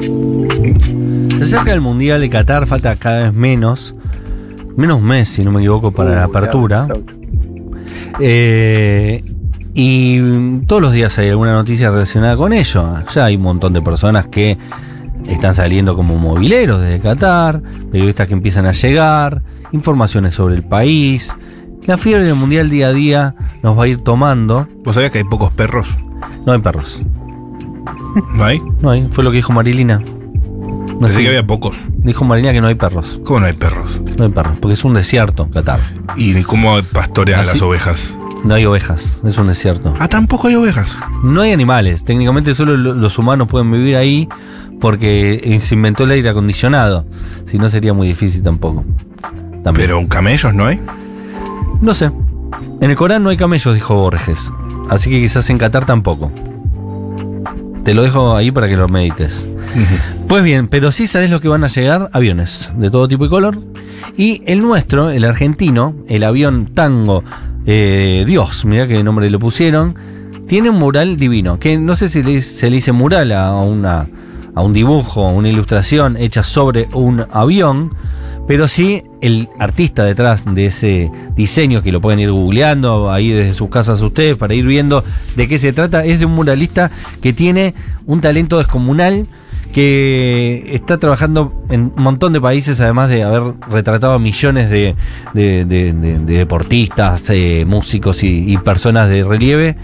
Se acerca el Mundial de Qatar, falta cada vez menos. Menos mes, si no me equivoco, para la apertura. Eh, y todos los días hay alguna noticia relacionada con ello. Ya hay un montón de personas que están saliendo como mobileros desde Qatar, periodistas que empiezan a llegar, informaciones sobre el país. La fiebre del mundial día a día nos va a ir tomando. ¿Vos sabías que hay pocos perros? No hay perros. ¿No hay? No hay. Fue lo que dijo Marilina. No Pensé sé. que había pocos. Dijo Marilina que no hay perros. ¿Cómo no hay perros? No hay perros. Porque es un desierto, Qatar. ¿Y cómo pastorean Así- las ovejas? No hay ovejas. Es un desierto. Ah, tampoco hay ovejas. No hay animales. Técnicamente solo lo- los humanos pueden vivir ahí porque eh, se inventó el aire acondicionado. Si no sería muy difícil tampoco. También. Pero camellos no hay. No sé. En el Corán no hay camellos, dijo Borges. Así que quizás en Qatar tampoco. Te lo dejo ahí para que lo medites. Pues bien, pero sí sabes lo que van a llegar aviones de todo tipo y color. Y el nuestro, el argentino, el avión Tango eh, Dios, mira qué nombre le pusieron, tiene un mural divino. Que no sé si le- se le dice mural a, una, a un dibujo, una ilustración hecha sobre un avión. Pero sí, el artista detrás de ese diseño, que lo pueden ir googleando ahí desde sus casas ustedes para ir viendo de qué se trata, es de un muralista que tiene un talento descomunal, que está trabajando en un montón de países, además de haber retratado a millones de, de- de- de- de deportistas, eh, músicos y personas de relieve.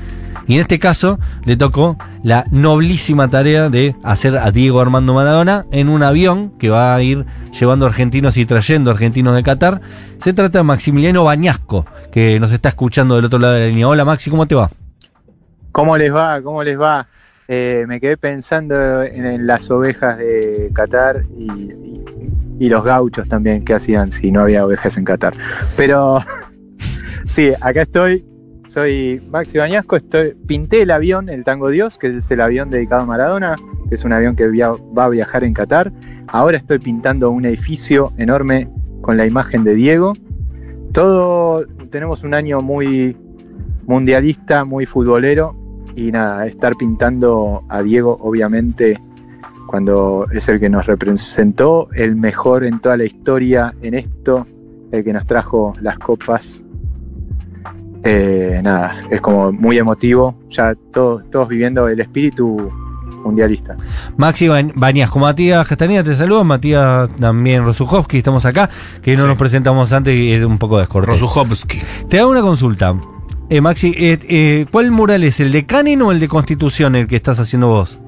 Y en este caso le tocó la noblísima tarea de hacer a Diego Armando Maradona en un avión que va a ir llevando argentinos y trayendo argentinos de Qatar. Se trata de Maximiliano Bañasco, que nos está escuchando del otro lado de la línea. Hola Maxi, ¿cómo te va? ¿Cómo les va? ¿Cómo les va? Eh, me quedé pensando en, las ovejas de Qatar y, y- y los gauchos también, que hacían si no había ovejas en Qatar. Pero sí, acá estoy. Soy Maxi Bañasco, estoy, pinté el avión, el Tango Dios, que es el avión dedicado a Maradona, que es un avión que va a viajar en Qatar. Ahora estoy pintando un edificio enorme con la imagen de Diego. Todo, tenemos un año muy mundialista, muy futbolero, y nada, estar pintando a Diego, obviamente, cuando es el que nos representó, el mejor en toda la historia en esto, el que nos trajo las copas. Eh, nada, es como muy emotivo, ya todos, todos viviendo el espíritu mundialista. Maxi Ba- Bañasco, Matías Castaneda te saluda, Matías también Rosuchowski, estamos acá, que no Sí. nos presentamos antes y es un poco descortés. Rosuchowski. Te hago una consulta. Eh, Maxi, eh, eh, ¿cuál mural es? ¿El de Canin o el de Constitución el que estás haciendo vos?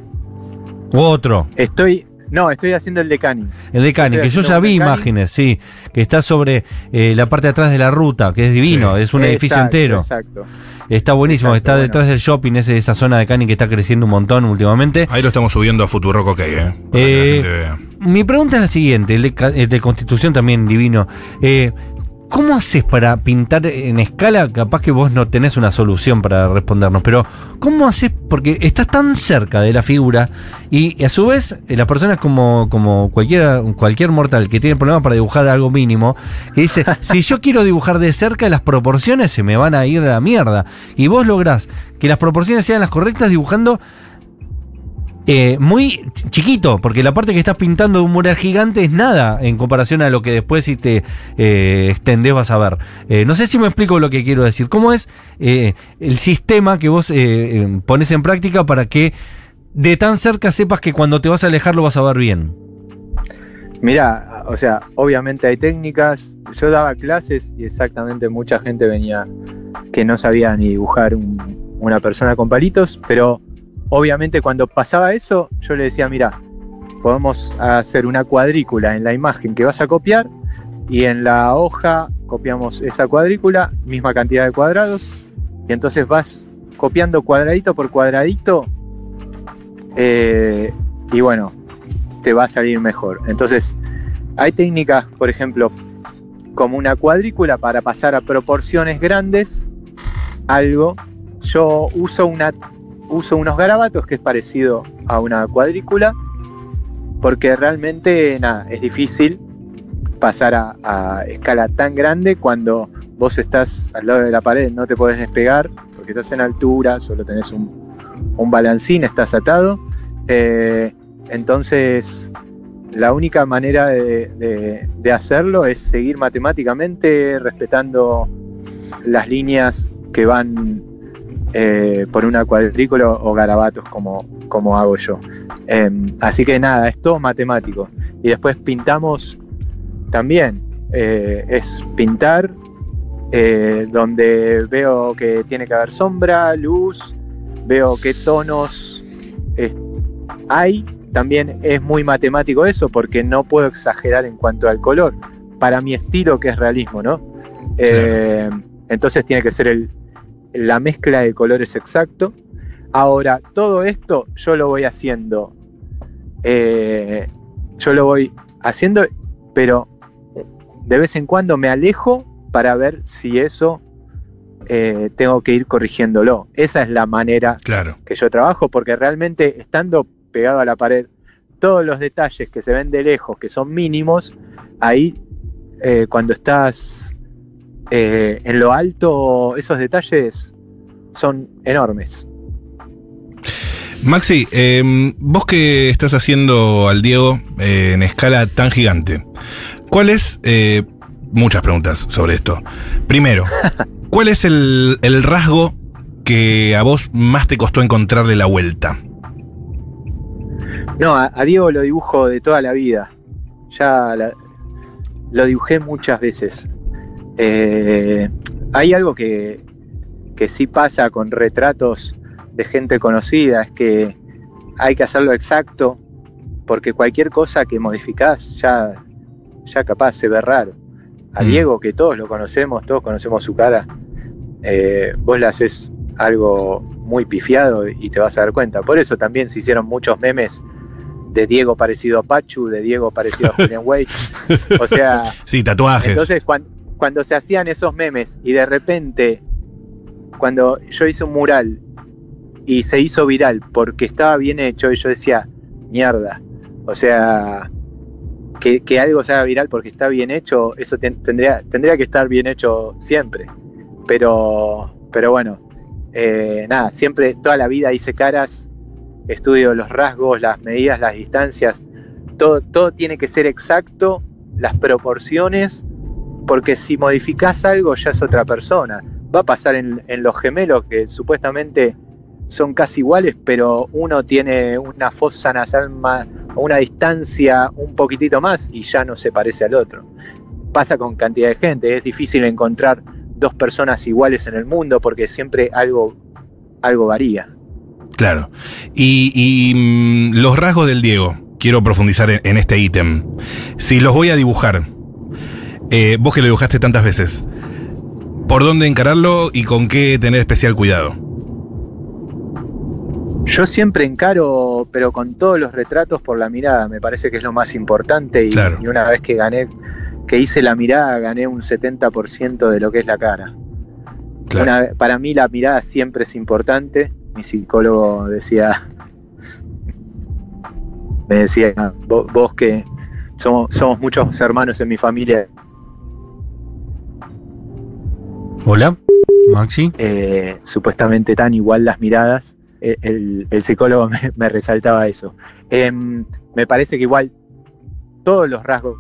¿O otro? Estoy, no, estoy haciendo el de Cani. El de Estoy que yo ya vi imágenes, sí, que está sobre eh, la parte de atrás de la ruta, que es divino, Sí. es un edificio entero. Exacto. Está buenísimo, Exacto, está bueno. detrás del shopping, ese, esa zona de Canin que está creciendo un montón últimamente. Ahí lo estamos subiendo a Futurock OK, ¿eh? Para Eh, que la gente vea. Mi pregunta es la siguiente, el de, el de Constitución también divino. Eh, ¿Cómo haces para pintar en escala? Capaz que vos no tenés una solución para respondernos, pero ¿cómo haces? Porque estás tan cerca de la figura y, a su vez eh, las personas como, como cualquiera, cualquier mortal que tiene problemas para dibujar algo mínimo, que dice, si yo quiero dibujar de cerca las proporciones se me van a ir a la mierda. Y vos lográs que las proporciones sean las correctas dibujando eh, muy ch- chiquito, porque la parte que estás pintando de un mural gigante es nada en comparación a lo que después si te eh, extendés vas a ver. Eh, no sé si me explico lo que quiero decir. ¿Cómo es eh, el sistema que vos eh, pones en práctica para que de tan cerca sepas que cuando te vas a alejar lo vas a ver bien? Mira, o sea, obviamente hay técnicas. Yo daba clases y exactamente mucha gente venía que no sabía ni dibujar un- una persona con palitos, pero obviamente cuando pasaba eso, yo le decía, mira, podemos hacer una cuadrícula en la imagen que vas a copiar y en la hoja copiamos esa cuadrícula, misma cantidad de cuadrados, y entonces vas copiando cuadradito por cuadradito eh, y bueno, te va a salir mejor. Entonces, hay técnicas, por ejemplo, como una cuadrícula para pasar a proporciones grandes, algo. Yo uso, una, uso unos garabatos que es parecido a una cuadrícula, porque realmente es difícil pasar a, escala tan grande cuando vos estás al lado de la pared, no te podés despegar, porque estás en altura, solo tenés un, balancín, estás atado. Eh, Entonces, la única manera de hacerlo es seguir matemáticamente respetando las líneas que van eh, por una cuadrícula o garabatos como, como hago yo. Em, así que nada, es todo matemático. Y después pintamos también. eh, es pintar eh, donde veo que tiene que haber sombra, luz, veo qué tonos hay. También es muy matemático eso porque no puedo exagerar en cuanto al color. Para mi estilo que es realismo, ¿no? Entonces tiene que ser el, la mezcla de colores exacto. Ahora, todo esto yo lo voy haciendo. eh, yo lo voy haciendo, pero de vez en cuando me alejo para ver si eso eh, tengo que ir corrigiéndolo. Esa es la manera Claro. que yo trabajo, porque realmente estando pegado a la pared, todos los detalles que se ven de lejos, que son mínimos, ahí eh, cuando estás eh, en lo alto, esos detalles son enormes. Maxi, eh, vos que estás haciendo al Diego eh, en escala tan gigante, ¿cuál es, eh, muchas preguntas sobre esto. Primero, ¿cuál es el, el rasgo que a vos más te costó encontrarle la vuelta? No, a, a Diego lo dibujo de toda la vida. Ya la- lo dibujé muchas veces. Eh, hay algo que, que sí pasa con retratos de gente conocida, es que hay que hacerlo exacto, porque cualquier cosa que modificás ya, ya capaz se ve raro. A Mm. Diego, que todos lo conocemos, todos conocemos su cara, eh, vos le haces algo muy pifiado y te vas a dar cuenta. Por eso también se hicieron muchos memes de Diego parecido a Pachu, de Diego parecido a Julian Wade. O sea, Sí, tatuajes. entonces cuan- cuando se hacían esos memes y de repente, cuando yo hice un mural y se hizo viral porque estaba bien hecho y yo decía, mierda, o sea, que, algo se haga viral porque está bien hecho, eso ten- tendría, tendría que estar bien hecho siempre. Pero, pero bueno, eh, nada, siempre, toda la vida hice caras, estudio los rasgos, las medidas, las distancias, todo, todo tiene que ser exacto, las proporciones, porque si modificás algo ya es otra persona. Va a pasar en, los gemelos que supuestamente son casi iguales, pero uno tiene una fosa nasal más, una distancia un poquitito más y ya no se parece al otro. Pasa con cantidad de gente, es difícil encontrar dos personas iguales en el mundo porque siempre algo, algo varía. Claro. Y, y, mm, los rasgos del Diego, quiero profundizar en, en este ítem. Si los voy a dibujar, eh, vos que lo dibujaste tantas veces, ¿por dónde encararlo y con qué tener especial cuidado? Yo siempre encaro, pero con todos los retratos por la mirada, me parece que es lo más importante y, Claro. y una vez que gané, que hice la mirada, gané un 70% de lo que es la cara. Una- para mí la mirada siempre es importante. Mi psicólogo decía, me decía, vos, vos que somos, somos muchos hermanos en mi familia, Hola, Maxi. eh, supuestamente tan igual las miradas, eh, el, psicólogo me, resaltaba eso. Em, me parece que igual todos los rasgos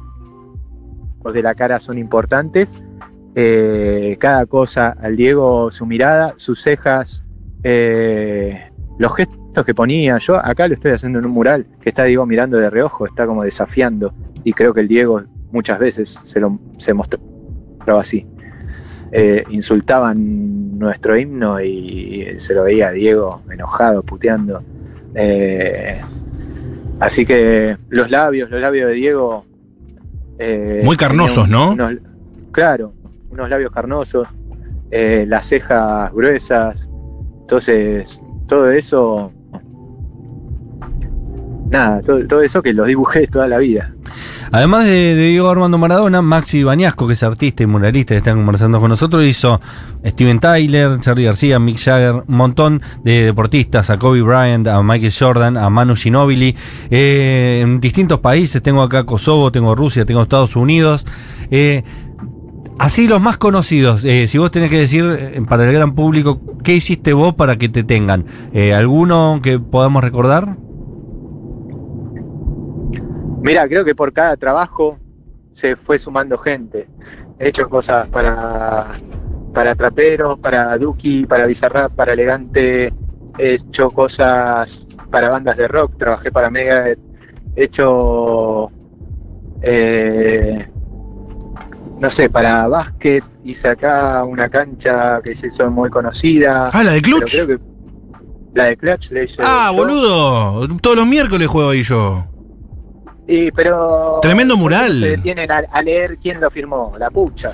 de la cara son importantes. eh, cada cosa al Diego, su mirada, sus cejas, los gestos que ponía. Yo acá lo estoy haciendo en un mural que está Diego mirando de reojo, está como desafiando. Y creo que el Diego muchas veces se, lo, se mostraba así eh, insultaban nuestro himno y se lo veía a Diego enojado, puteando. Eh, así que los labios, los labios de Diego. eh, Muy carnosos, ¿no? unos- claro, unos labios carnosos, eh, las cejas gruesas. Entonces, todo eso. Nada, todo, todo eso que lo dibujé toda la vida. Además de, Diego Armando Maradona, Maxi Bañasco, que es artista y muralista, que está conversando con nosotros, hizo Steven Tyler, Charlie García, Mick Jagger, un montón de deportistas, a Kobe Bryant, a Michael Jordan, a Manu Ginóbili, eh, en distintos países, tengo acá Kosovo, tengo Rusia, tengo Estados Unidos. eh, así los más conocidos, eh, si vos tenés que decir para el gran público, ¿qué hiciste vos para que te tengan? ¿Alguno que podamos recordar? Mira, creo que por cada trabajo se fue sumando gente. He hecho cosas para, para traperos, para Duki, para Bizarrap, para Elegante. He hecho cosas para bandas de rock. Trabajé para Megadeth. He hecho, eh, no sé, para básquet. Hice acá una cancha que se hizo muy conocida. Ah, la de Clutch. creo que la de Clutch le hice Ah, yo. boludo. Todos los miércoles juego ahí yo. Y, pero Tremendo mural. Se detienen a, a leer quién lo firmó, la pucha.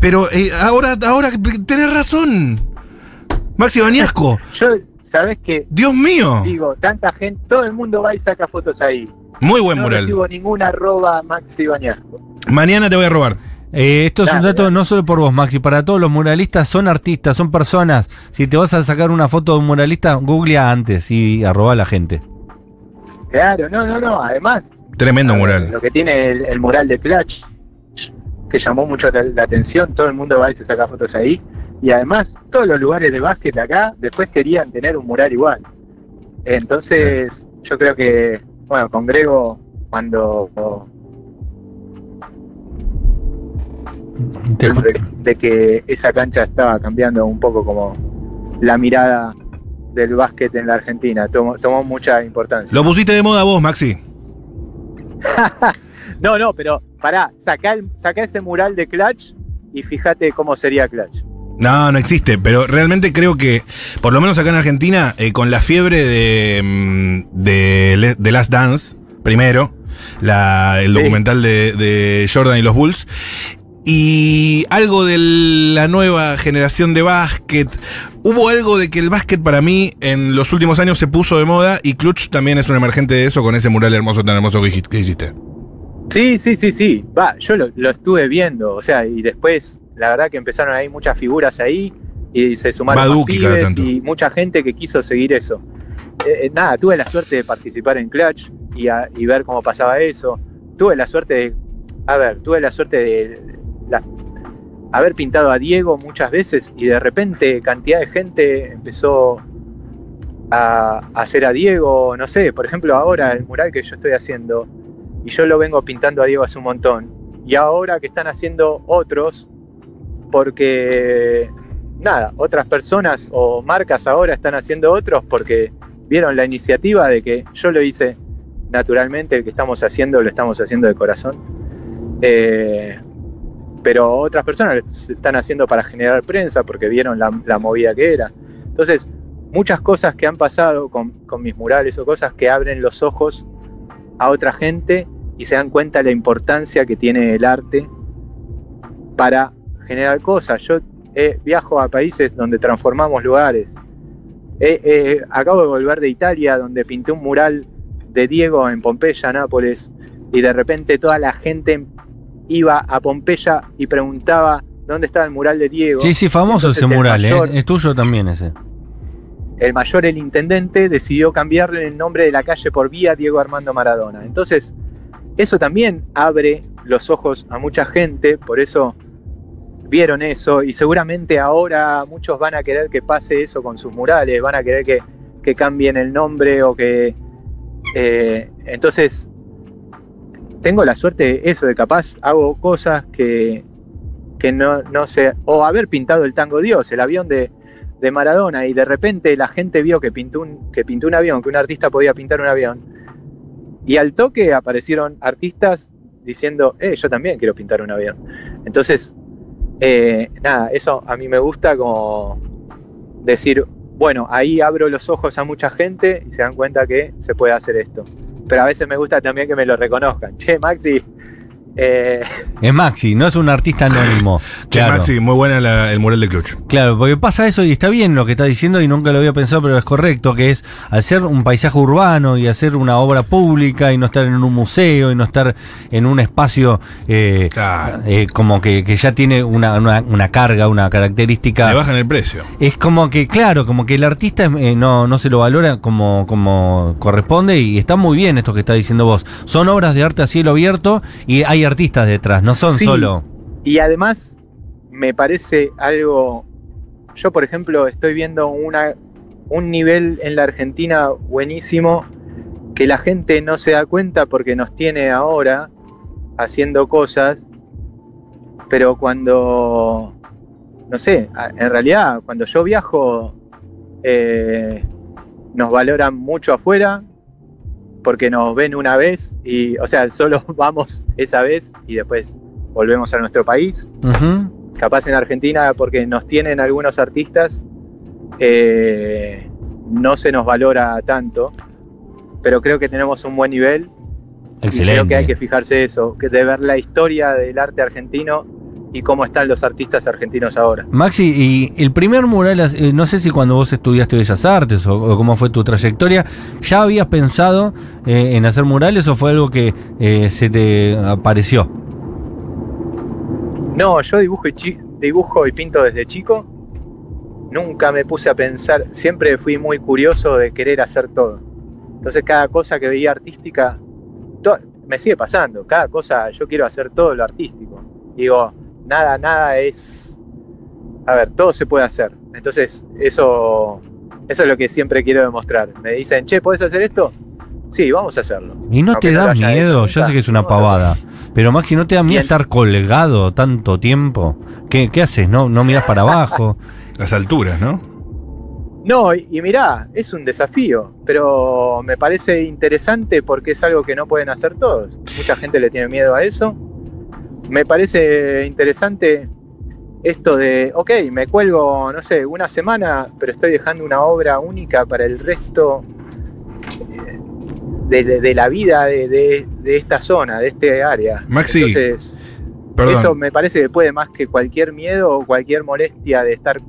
Pero eh, ahora, ahora tenés razón. Maxi Bañasco. Yo, ¿sabes qué? Dios mío. Digo, tanta gente, todo el mundo va y saca fotos ahí. Muy buen no mural. recibo ninguna arroba Maxi Bañasco. Mañana te voy a robar. Eh, esto es un dato no solo por vos, Maxi, para todos los muralistas, son artistas, son personas. Si te vas a sacar una foto de un muralista, googlea antes y arroba a la gente. Claro, no, no, no. Además, Tremendo eh, mural. lo que tiene el, el mural de Clutch, que llamó mucho la, la atención, todo el mundo va y se saca fotos ahí. Y además, todos los lugares de básquet acá después querían tener un mural igual. Entonces, yo creo que, bueno, con Grego, cuando de que esa cancha estaba cambiando un poco como la mirada del básquet en la Argentina, tomó, tomó mucha importancia. Lo pusiste de moda vos, Maxi. No, no, pero pará, sacá, el- sacá ese mural de Clutch y fíjate cómo sería Clutch. No, no existe, pero realmente creo que, por lo menos acá en Argentina, eh, con la fiebre de, mm, de, de Last Dance, primero, la- el Sí. documental de, de Jordan y los Bulls, y algo de la nueva generación de básquet, hubo algo de que el básquet para mí en los últimos años se puso de moda y Clutch también es un emergente de eso con ese mural hermoso tan hermoso que hiciste- que hiciste. Sí, sí, sí, sí. Va, yo lo, lo estuve viendo, o sea, y después, la verdad que empezaron ahí muchas figuras ahí y se sumaron más pibes y mucha gente que quiso seguir eso. Eh, eh, nada, tuve la suerte de participar en Clutch y, a- y ver cómo pasaba eso. Tuve la suerte de, a ver, tuve la suerte de haber pintado a Diego muchas veces y de repente cantidad de gente empezó a, hacer a Diego, no sé, por ejemplo ahora el mural que yo estoy haciendo y yo lo vengo pintando a Diego hace un montón. Y ahora que están haciendo otros, porque nada, otras personas o marcas ahora están haciendo otros porque vieron la iniciativa de que yo lo hice naturalmente, el que estamos haciendo lo estamos haciendo de corazón. Eh, pero otras personas están haciendo para generar prensa porque vieron la, movida que era. Entonces, muchas cosas que han pasado con, con mis murales o cosas que abren los ojos a otra gente y se dan cuenta de la importancia que tiene el arte para generar cosas. Yo eh, viajo a países donde transformamos lugares. Eh, eh, acabo de volver de Italia donde pinté un mural de Diego en Pompeya, Nápoles, y de repente toda la gente iba a Pompeya y preguntaba dónde estaba el mural de Diego. Sí, sí, famoso Entonces, ese mural, mayor- ¿eh? Es tuyo también ese. el mayor, el intendente, decidió cambiarle el nombre de la calle por vía Diego Armando Maradona. Entonces, eso también abre los ojos a mucha gente, por eso vieron eso y seguramente ahora muchos van a querer que pase eso con sus murales, van a querer que, que cambien el nombre o que... eh, entonces, tengo la suerte de eso, de capaz hago cosas que, que no, no sé, o haber pintado el tango Dios, el avión de, de Maradona y de repente la gente vio que pintó un, que pintó un avión, que un artista podía pintar un avión. Y al toque aparecieron artistas diciendo, eh, yo también quiero pintar un avión. Entonces, eh, nada, eso a mí me gusta como decir, bueno, ahí abro los ojos a mucha gente y se dan cuenta que se puede hacer esto. Pero a veces me gusta también que me lo reconozcan. Che, Maxi, eh, Es Maxi, no es un artista anónimo. Claro. Maxi, muy buena la- el mural de Clutch. Claro, porque pasa eso y está bien lo que está diciendo y nunca lo había pensado, pero es correcto, que es hacer un paisaje urbano y hacer una obra pública y no estar en un museo y no estar en un espacio eh, eh, como que, que ya tiene una, una- una carga, una característica. Le bajan el precio. Es como que, claro, como que el artista no, no se lo valora como, como corresponde y está muy bien esto que está diciendo vos. Son obras de arte a cielo abierto y hay artistas detrás, no son Sí. solo... Y además, me parece algo. Yo, por ejemplo, estoy viendo una, un nivel en la Argentina buenísimo que la gente no se da cuenta porque nos tiene ahora haciendo cosas, pero cuando, no sé, en realidad cuando yo viajo, eh, nos valoran mucho afuera porque nos ven una vez y, o sea, solo vamos esa vez y después volvemos a nuestro país. Capaz en Argentina, porque nos tienen algunos artistas, eh, no se nos valora tanto, pero creo que tenemos un buen nivel. Excelente. creo que hay que fijarse eso, que de ver la historia del arte argentino y cómo están los artistas argentinos ahora. Maxi, y el primer mural, eh, no sé si cuando vos estudiaste Bellas Artes o, cómo fue tu trayectoria, ¿ya habías pensado eh, en hacer murales o fue algo que eh, se te apareció? No, yo dibujo y, dibujo y pinto desde chico. Nunca me puse a pensar, siempre fui muy curioso de querer hacer todo. Entonces cada cosa que veía artística, me sigue pasando, cada cosa yo quiero hacer todo lo artístico. Digo, nada, nada es. A ver, todo se puede hacer. Entonces, eso, eso es lo que siempre quiero demostrar. Me dicen, che, ¿puedes hacer esto? Sí, vamos a hacerlo. Y no te da miedo, yo sé que es una pavada. Pero Maxi, ¿no te da miedo estar colgado tanto tiempo? ¿Qué, qué haces? ¿No, no miras para abajo? Las alturas, ¿no? No, y, y, mirá, es un desafío, pero me parece interesante porque es algo que no pueden hacer todos. Mucha gente le tiene miedo a eso me parece interesante esto de, ok, me cuelgo, no sé, una semana, pero estoy dejando una obra única para el resto eh, de, la vida de, esta zona, de este área. Maxi. Entonces, eso me parece que puede más que cualquier miedo o cualquier molestia de estar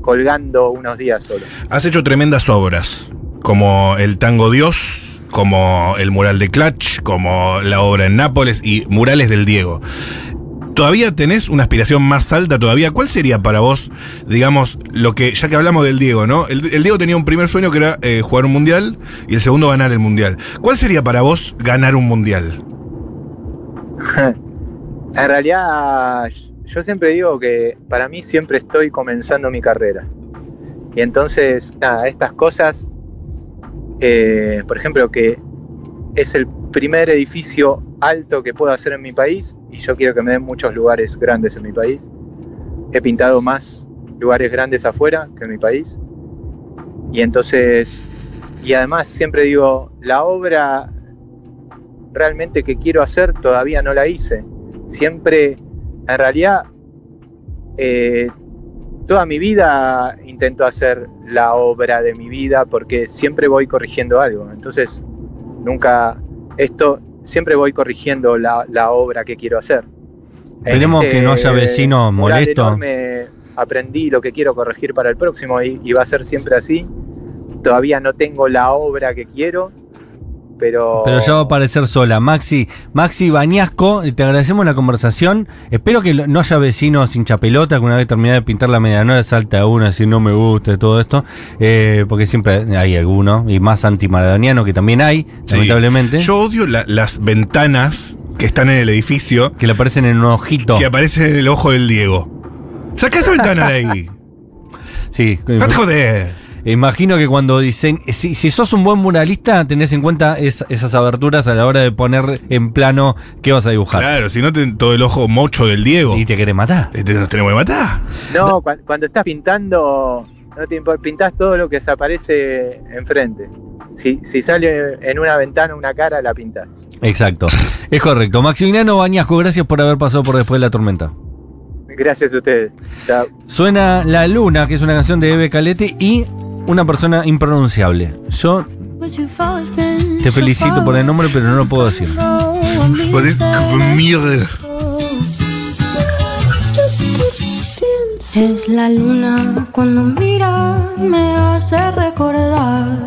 colgando unos días solo. Has hecho tremendas obras, como el Tango Dios, como el mural de Clutch, como la obra en Nápoles y murales del Diego. ¿Todavía tenés una aspiración más alta todavía? ¿Cuál sería para vos, digamos, lo que, ya que hablamos del Diego, ¿no? El, Diego tenía un primer sueño que era eh, jugar un mundial y el segundo ganar el mundial. ¿Cuál sería para vos ganar un mundial? en realidad, yo siempre digo que para mí siempre estoy comenzando mi carrera. Y entonces, nada, estas cosas eh, por ejemplo, que es el primer edificio alto que puedo hacer en mi país y yo quiero que me den muchos lugares grandes en mi país. He pintado más lugares grandes afuera que en mi país. Y entonces, y además siempre digo, la obra realmente que quiero hacer todavía no la hice. Siempre, en realidad, eh, toda mi vida intento hacer la obra de mi vida porque siempre voy corrigiendo algo. Entonces, nunca, esto, siempre voy corrigiendo la, obra que quiero hacer. Esperemos que no haya este vecinos molestos. aprendí lo que quiero corregir para el próximo y va a ser siempre así. Todavía no tengo la obra que quiero, pero... ya va a aparecer sola. Maxi, Maxi Bañasco, te agradecemos la conversación. Espero que no haya vecinos hincha pelota que una vez terminada de pintar la medianoche salta a uno si no me gusta todo esto. Eh, porque siempre hay alguno, y más antimaradoniano que también hay, lamentablemente. Yo odio las ventanas que están en el edificio. Que le aparecen en un ojito. Que aparecen en el ojo del Diego. Saca esa ventana de ahí. Sí. No te joder. Imagino que cuando dicen, si, sos un buen muralista, tenés en cuenta esas aberturas a la hora de poner en plano qué vas a dibujar. Claro, si no, todo el ojo mocho del Diego. Y te querés matar. Te, nos tenemos que matar. No, cuando, estás pintando, no te importa, pintás todo lo que se aparece enfrente. Si, si, sale en una ventana una cara, la pintas. Exacto. es correcto. Maximiliano Bañasco, gracias por haber pasado por después de la tormenta. Gracias a ustedes. Chao. Suena La Luna, que es una canción de Eve Calete, y una persona impronunciable. Yo te felicito por el nombre, pero no lo puedo decir. Es la luna cuando mira, me hace recordar.